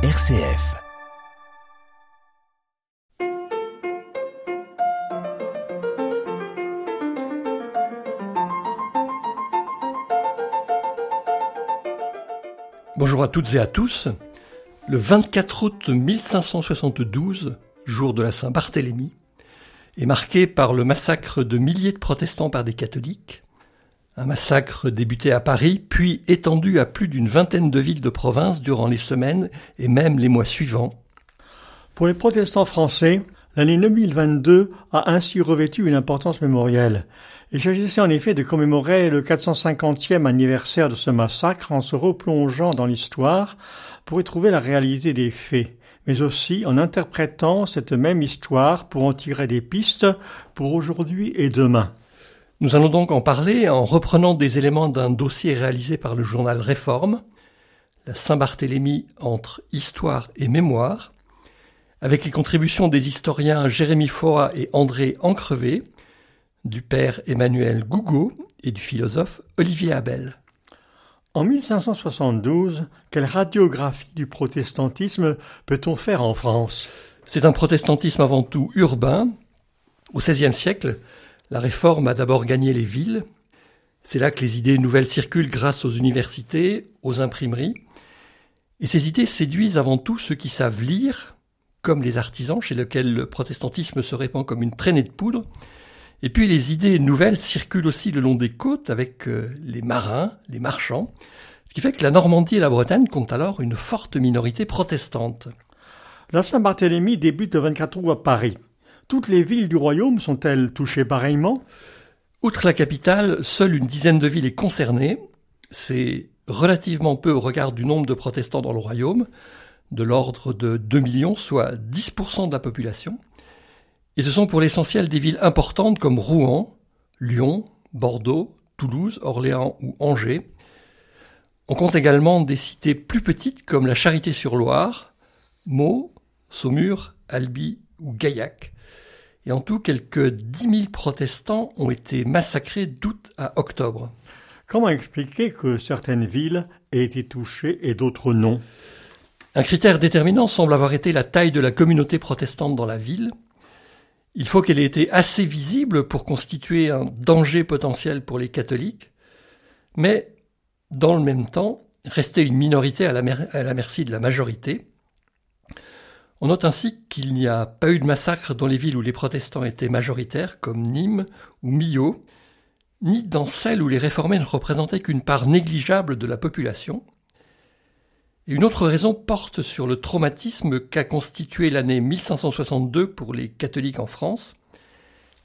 RCF. Bonjour à toutes et à tous. Le 24 août 1572, jour de la Saint-Barthélemy, est marqué par le massacre de milliers de protestants par des catholiques, un massacre débuté à Paris, puis étendu à plus d'une vingtaine de villes de province durant les semaines et même les mois suivants. Pour les protestants français, l'année 2022 a ainsi revêtu une importance mémorielle. Il s'agissait en effet de commémorer le 450e anniversaire de ce massacre en se replongeant dans l'histoire pour y trouver la réalité des faits, mais aussi en interprétant cette même histoire pour en tirer des pistes pour aujourd'hui et demain. Nous allons donc en parler en reprenant des éléments d'un dossier réalisé par le journal Réforme, la Saint-Barthélemy entre histoire et mémoire, avec les contributions des historiens Jérémy Foa et André Ancrevé, du père Emmanuel Gougo et du philosophe Olivier Abel. En 1572, quelle radiographie du protestantisme peut-on faire en France? C'est un protestantisme avant tout urbain. Au XVIe siècle, la réforme a d'abord gagné les villes. C'est là que les idées nouvelles circulent grâce aux universités, aux imprimeries. Et ces idées séduisent avant tout ceux qui savent lire, comme les artisans chez lesquels le protestantisme se répand comme une traînée de poudre. Et puis les idées nouvelles circulent aussi le long des côtes avec euh, les marins, les marchands, ce qui fait que la Normandie et la Bretagne comptent alors une forte minorité protestante. La Saint-Barthélemy débute le 24 août à Paris. Toutes les villes du royaume sont-elles touchées pareillement? Outre la capitale, seule une dizaine de villes est concernée. C'est relativement peu au regard du nombre de protestants dans le royaume, de l'ordre de 2 millions, soit 10% de la population. Et ce sont pour l'essentiel des villes importantes comme Rouen, Lyon, Bordeaux, Toulouse, Orléans ou Angers. On compte également des cités plus petites comme la Charité-sur-Loire, Meaux, Saumur, Albi ou Gaillac. Et en tout, quelques 10 000 protestants ont été massacrés d'août à octobre. Comment expliquer que certaines villes aient été touchées et d'autres non? Un critère déterminant semble avoir été la taille de la communauté protestante dans la ville. Il faut qu'elle ait été assez visible pour constituer un danger potentiel pour les catholiques, mais dans le même temps, rester une minorité à la, à la merci de la majorité, on note ainsi qu'il n'y a pas eu de massacre dans les villes où les protestants étaient majoritaires, comme Nîmes ou Millau, ni dans celles où les réformés ne représentaient qu'une part négligeable de la population. Et une autre raison porte sur le traumatisme qu'a constitué l'année 1562 pour les catholiques en France.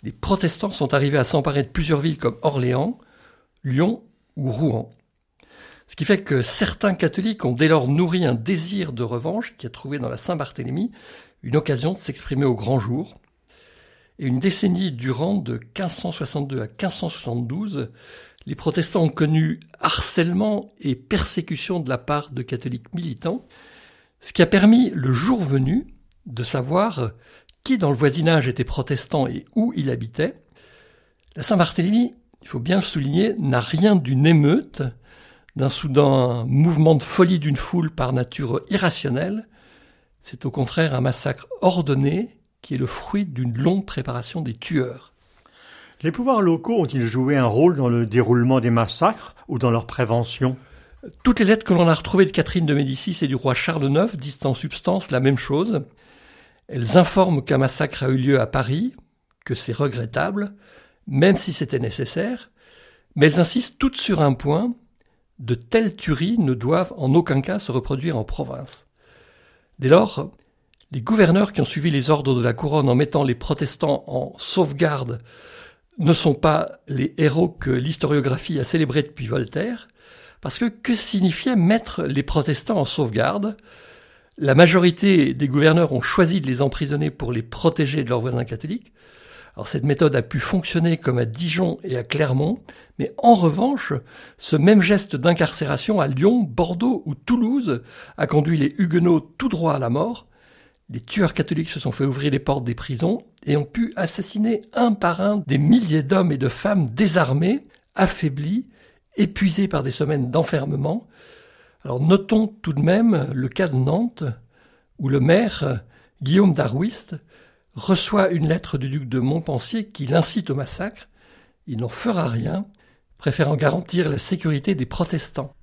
Les protestants sont arrivés à s'emparer de plusieurs villes comme Orléans, Lyon ou Rouen. Ce qui fait que certains catholiques ont dès lors nourri un désir de revanche qui a trouvé dans la Saint-Barthélemy une occasion de s'exprimer au grand jour. Et une décennie durant, de 1562 à 1572, les protestants ont connu harcèlement et persécution de la part de catholiques militants, ce qui a permis, le jour venu, de savoir qui dans le voisinage était protestant et où il habitait. La Saint-Barthélemy, il faut bien le souligner, n'a rien d'une émeute, d'un soudain mouvement de folie d'une foule par nature irrationnelle, c'est au contraire un massacre ordonné qui est le fruit d'une longue préparation des tueurs. Les pouvoirs locaux ont-ils joué un rôle dans le déroulement des massacres ou dans leur prévention? Toutes les lettres que l'on a retrouvées de Catherine de Médicis et du roi Charles IX disent en substance la même chose. Elles informent qu'un massacre a eu lieu à Paris, que c'est regrettable, même si c'était nécessaire, mais elles insistent toutes sur un point, de telles tueries ne doivent en aucun cas se reproduire en province. Dès lors, les gouverneurs qui ont suivi les ordres de la couronne en mettant les protestants en sauvegarde ne sont pas les héros que l'historiographie a célébrés depuis Voltaire, parce que que signifiait mettre les protestants en sauvegarde? La majorité des gouverneurs ont choisi de les emprisonner pour les protéger de leurs voisins catholiques, alors cette méthode a pu fonctionner comme à Dijon et à Clermont, mais en revanche, ce même geste d'incarcération à Lyon, Bordeaux ou Toulouse a conduit les Huguenots tout droit à la mort. Les tueurs catholiques se sont fait ouvrir les portes des prisons et ont pu assassiner un par un des milliers d'hommes et de femmes désarmés, affaiblis, épuisés par des semaines d'enfermement. Alors notons tout de même le cas de Nantes, où le maire, Guillaume d'Arwist, reçoit une lettre du duc de Montpensier qui l'incite au massacre. Il n'en fera rien, préférant garantir la sécurité des protestants.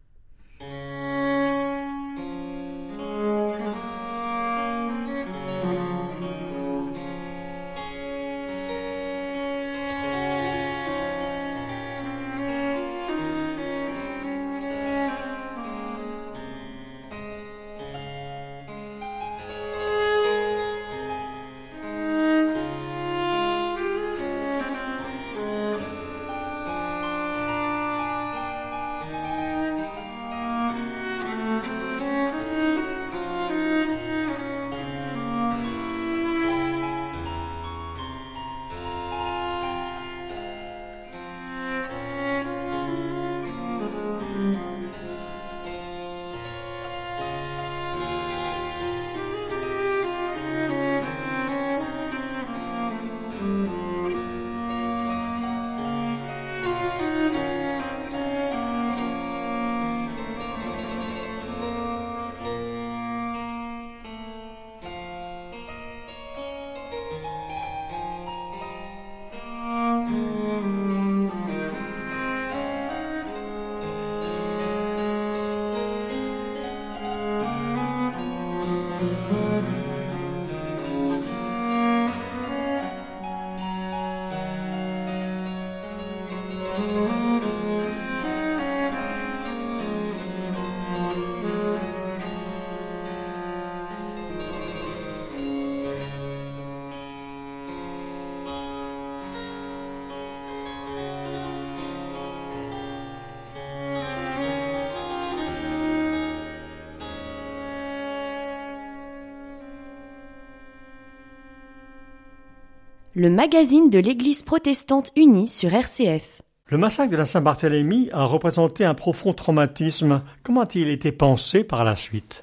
Le magazine de l'Église protestante unie sur RCF. Le massacre de la Saint-Barthélemy a représenté un profond traumatisme. Comment a-t-il été pensé par la suite?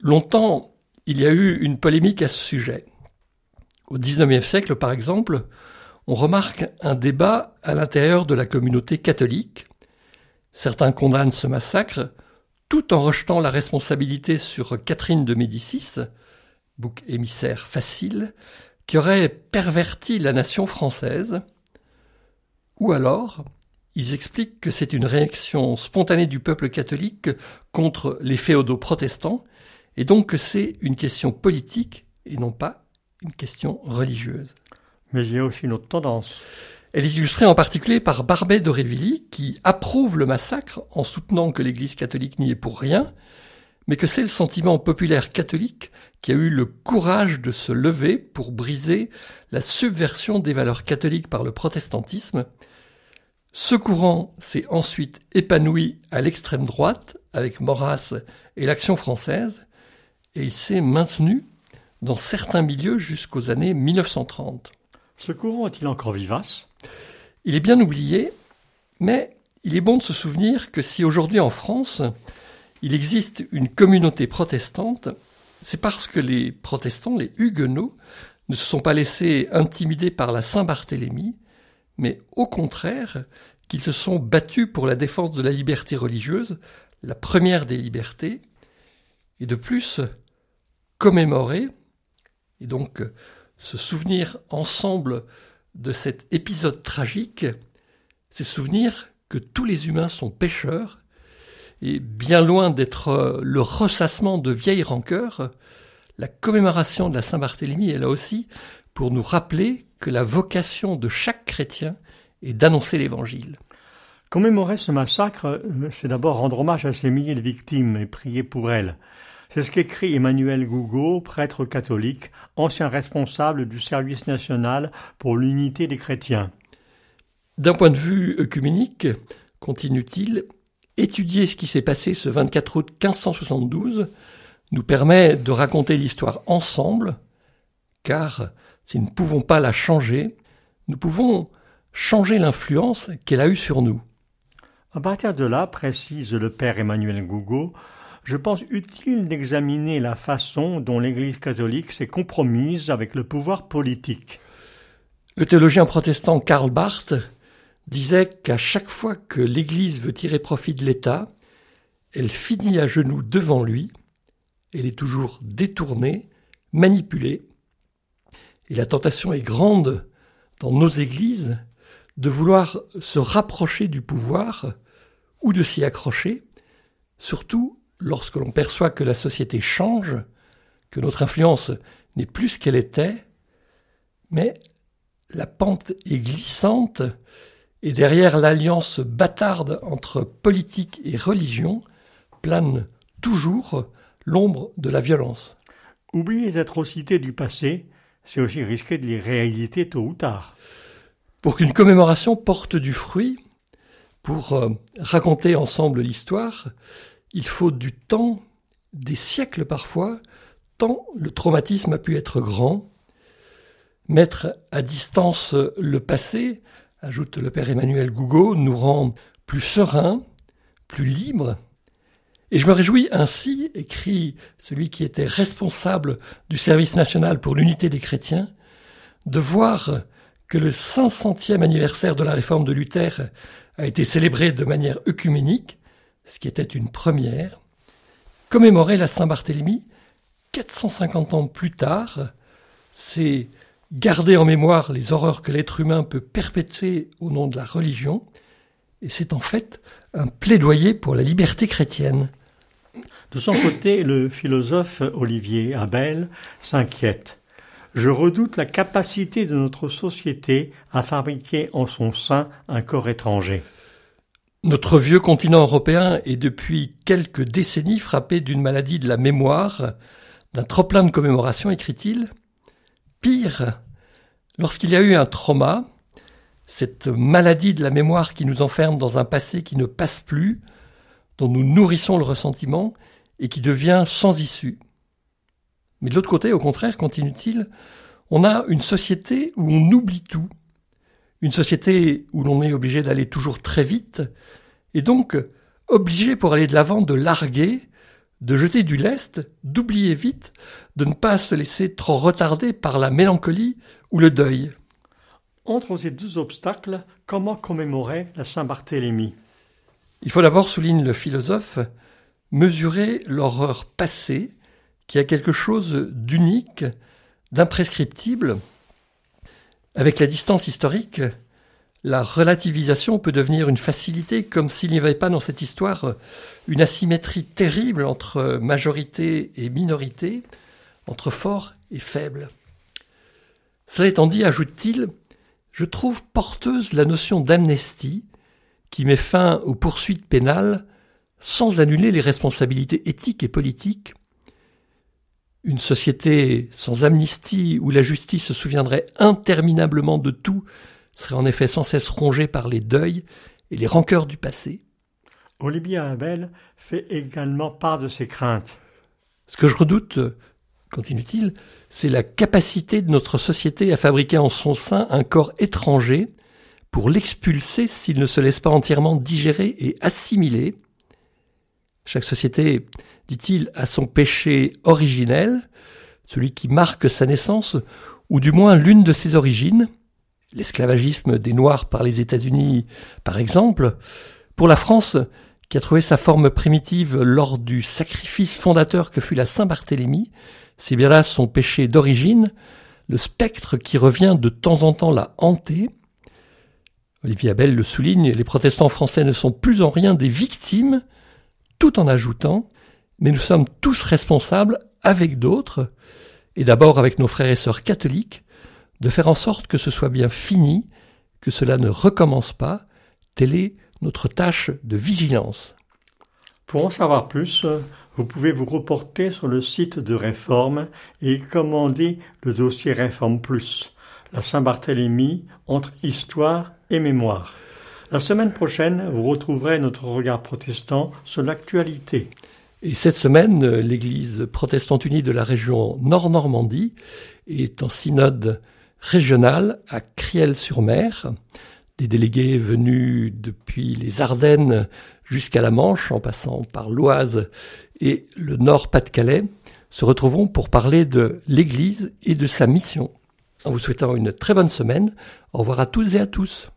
Longtemps, il y a eu une polémique à ce sujet. Au XIXe siècle, par exemple, on remarque un débat à l'intérieur de la communauté catholique. Certains condamnent ce massacre, tout en rejetant la responsabilité sur Catherine de Médicis, bouc émissaire facile, qui aurait perverti la nation française, ou alors ils expliquent que c'est une réaction spontanée du peuple catholique contre les féodaux protestants, et donc que c'est une question politique et non pas une question religieuse. Mais il y a aussi une autre tendance. Elle est illustrée en particulier par Barbet d'Aurevilly, qui approuve le massacre en soutenant que l'Église catholique n'y est pour rien, mais que c'est le sentiment populaire catholique qui a eu le courage de se lever pour briser la subversion des valeurs catholiques par le protestantisme. Ce courant s'est ensuite épanoui à l'extrême droite avec Maurras et l'Action française, et il s'est maintenu dans certains milieux jusqu'aux années 1930. Ce courant est-il encore vivace? Il est bien oublié, mais il est bon de se souvenir que si aujourd'hui en France, il existe une communauté protestante, c'est parce que les protestants, les huguenots, ne se sont pas laissés intimider par la Saint-Barthélemy, mais au contraire qu'ils se sont battus pour la défense de la liberté religieuse, la première des libertés, et de plus commémorer, et donc se souvenir ensemble de cet épisode tragique, c'est souvenir que tous les humains sont pécheurs et bien loin d'être euh, le ressassement de vieilles rancœurs, la commémoration de la Saint-Barthélemy est là aussi pour nous rappeler que la vocation de chaque chrétien est d'annoncer l'Évangile. Commémorer ce massacre, euh, c'est d'abord rendre hommage à ces milliers de victimes et prier pour elles. C'est ce qu'écrit Emmanuel Gougaud, prêtre catholique, ancien responsable du service national pour l'unité des chrétiens. D'un point de vue œcuménique, continue-t-il, Étudier ce qui s'est passé ce 24 août 1572 nous permet de raconter l'histoire ensemble, car si nous ne pouvons pas la changer, nous pouvons changer l'influence qu'elle a eue sur nous. À partir de là, précise le père Emmanuel Gougaud, je pense utile d'examiner la façon dont l'Église catholique s'est compromise avec le pouvoir politique. Le théologien protestant Karl Barth disait qu'à chaque fois que l'Église veut tirer profit de l'État, elle finit à genoux devant lui, elle est toujours détournée, manipulée, et la tentation est grande dans nos églises de vouloir se rapprocher du pouvoir ou de s'y accrocher, surtout lorsque l'on perçoit que la société change, que notre influence n'est plus ce qu'elle était, mais la pente est glissante et derrière l'alliance bâtarde entre politique et religion plane toujours l'ombre de la violence. Oublier les atrocités du passé, c'est aussi risquer de les réaliser tôt ou tard. Pour qu'une commémoration porte du fruit, pour euh, raconter ensemble l'histoire, il faut du temps, des siècles parfois, tant le traumatisme a pu être grand. Mettre à distance le passé, ajoute le père Emmanuel Gougo, nous rend plus sereins, plus libres. Et je me réjouis ainsi, écrit celui qui était responsable du service national pour l'unité des chrétiens, de voir que le 500e anniversaire de la réforme de Luther a été célébré de manière œcuménique, ce qui était une première, commémorer la Saint-Barthélemy 450 ans plus tard, c'est garder en mémoire les horreurs que l'être humain peut perpétuer au nom de la religion, et c'est en fait un plaidoyer pour la liberté chrétienne. De son côté, le philosophe Olivier Abel s'inquiète. Je redoute la capacité de notre société à fabriquer en son sein un corps étranger. Notre vieux continent européen est depuis quelques décennies frappé d'une maladie de la mémoire, d'un trop-plein de commémorations, écrit-il. Pire, lorsqu'il y a eu un trauma, cette maladie de la mémoire qui nous enferme dans un passé qui ne passe plus, dont nous nourrissons le ressentiment et qui devient sans issue. Mais de l'autre côté, au contraire, continue-t-il, on a une société où on oublie tout, une société où l'on est obligé d'aller toujours très vite, et donc obligé pour aller de l'avant de larguer, de jeter du lest, d'oublier vite, de ne pas se laisser trop retarder par la mélancolie ou le deuil. Entre ces deux obstacles, comment commémorer la Saint-Barthélemy? Il faut d'abord, souligne le philosophe, mesurer l'horreur passée qui a quelque chose d'unique, d'imprescriptible. Avec la distance historique, la relativisation peut devenir une facilité, comme s'il n'y avait pas dans cette histoire une asymétrie terrible entre majorité et minorité, entre fort et faible. Cela étant dit, ajoute-t-il, je trouve porteuse la notion d'amnestie qui met fin aux poursuites pénales sans annuler les responsabilités éthiques et politiques une société sans amnistie où la justice se souviendrait interminablement de tout serait en effet sans cesse rongée par les deuils et les rancœurs du passé. Olivier Abel fait également part de ses craintes. Ce que je redoute, continue-t-il, c'est la capacité de notre société à fabriquer en son sein un corps étranger pour l'expulser s'il ne se laisse pas entièrement digérer et assimiler. Chaque société dit-il, à son péché originel, celui qui marque sa naissance, ou du moins l'une de ses origines, l'esclavagisme des Noirs par les États-Unis par exemple, pour la France, qui a trouvé sa forme primitive lors du sacrifice fondateur que fut la Saint-Barthélemy, c'est bien là son péché d'origine, le spectre qui revient de temps en temps la hanter. Olivier Abel le souligne, les protestants français ne sont plus en rien des victimes, tout en ajoutant mais nous sommes tous responsables avec d'autres, et d'abord avec nos frères et sœurs catholiques, de faire en sorte que ce soit bien fini, que cela ne recommence pas, telle est notre tâche de vigilance. Pour en savoir plus, vous pouvez vous reporter sur le site de Réforme et commander le dossier Réforme Plus, la Saint-Barthélemy entre histoire et mémoire. La semaine prochaine, vous retrouverez notre regard protestant sur l'actualité. Et cette semaine, l'Église protestante unie de la région Nord-Normandie est en synode régional à Criel-sur-Mer. Des délégués venus depuis les Ardennes jusqu'à la Manche, en passant par l'Oise et le Nord-Pas-de-Calais, se retrouveront pour parler de l'Église et de sa mission. En vous souhaitant une très bonne semaine, au revoir à toutes et à tous.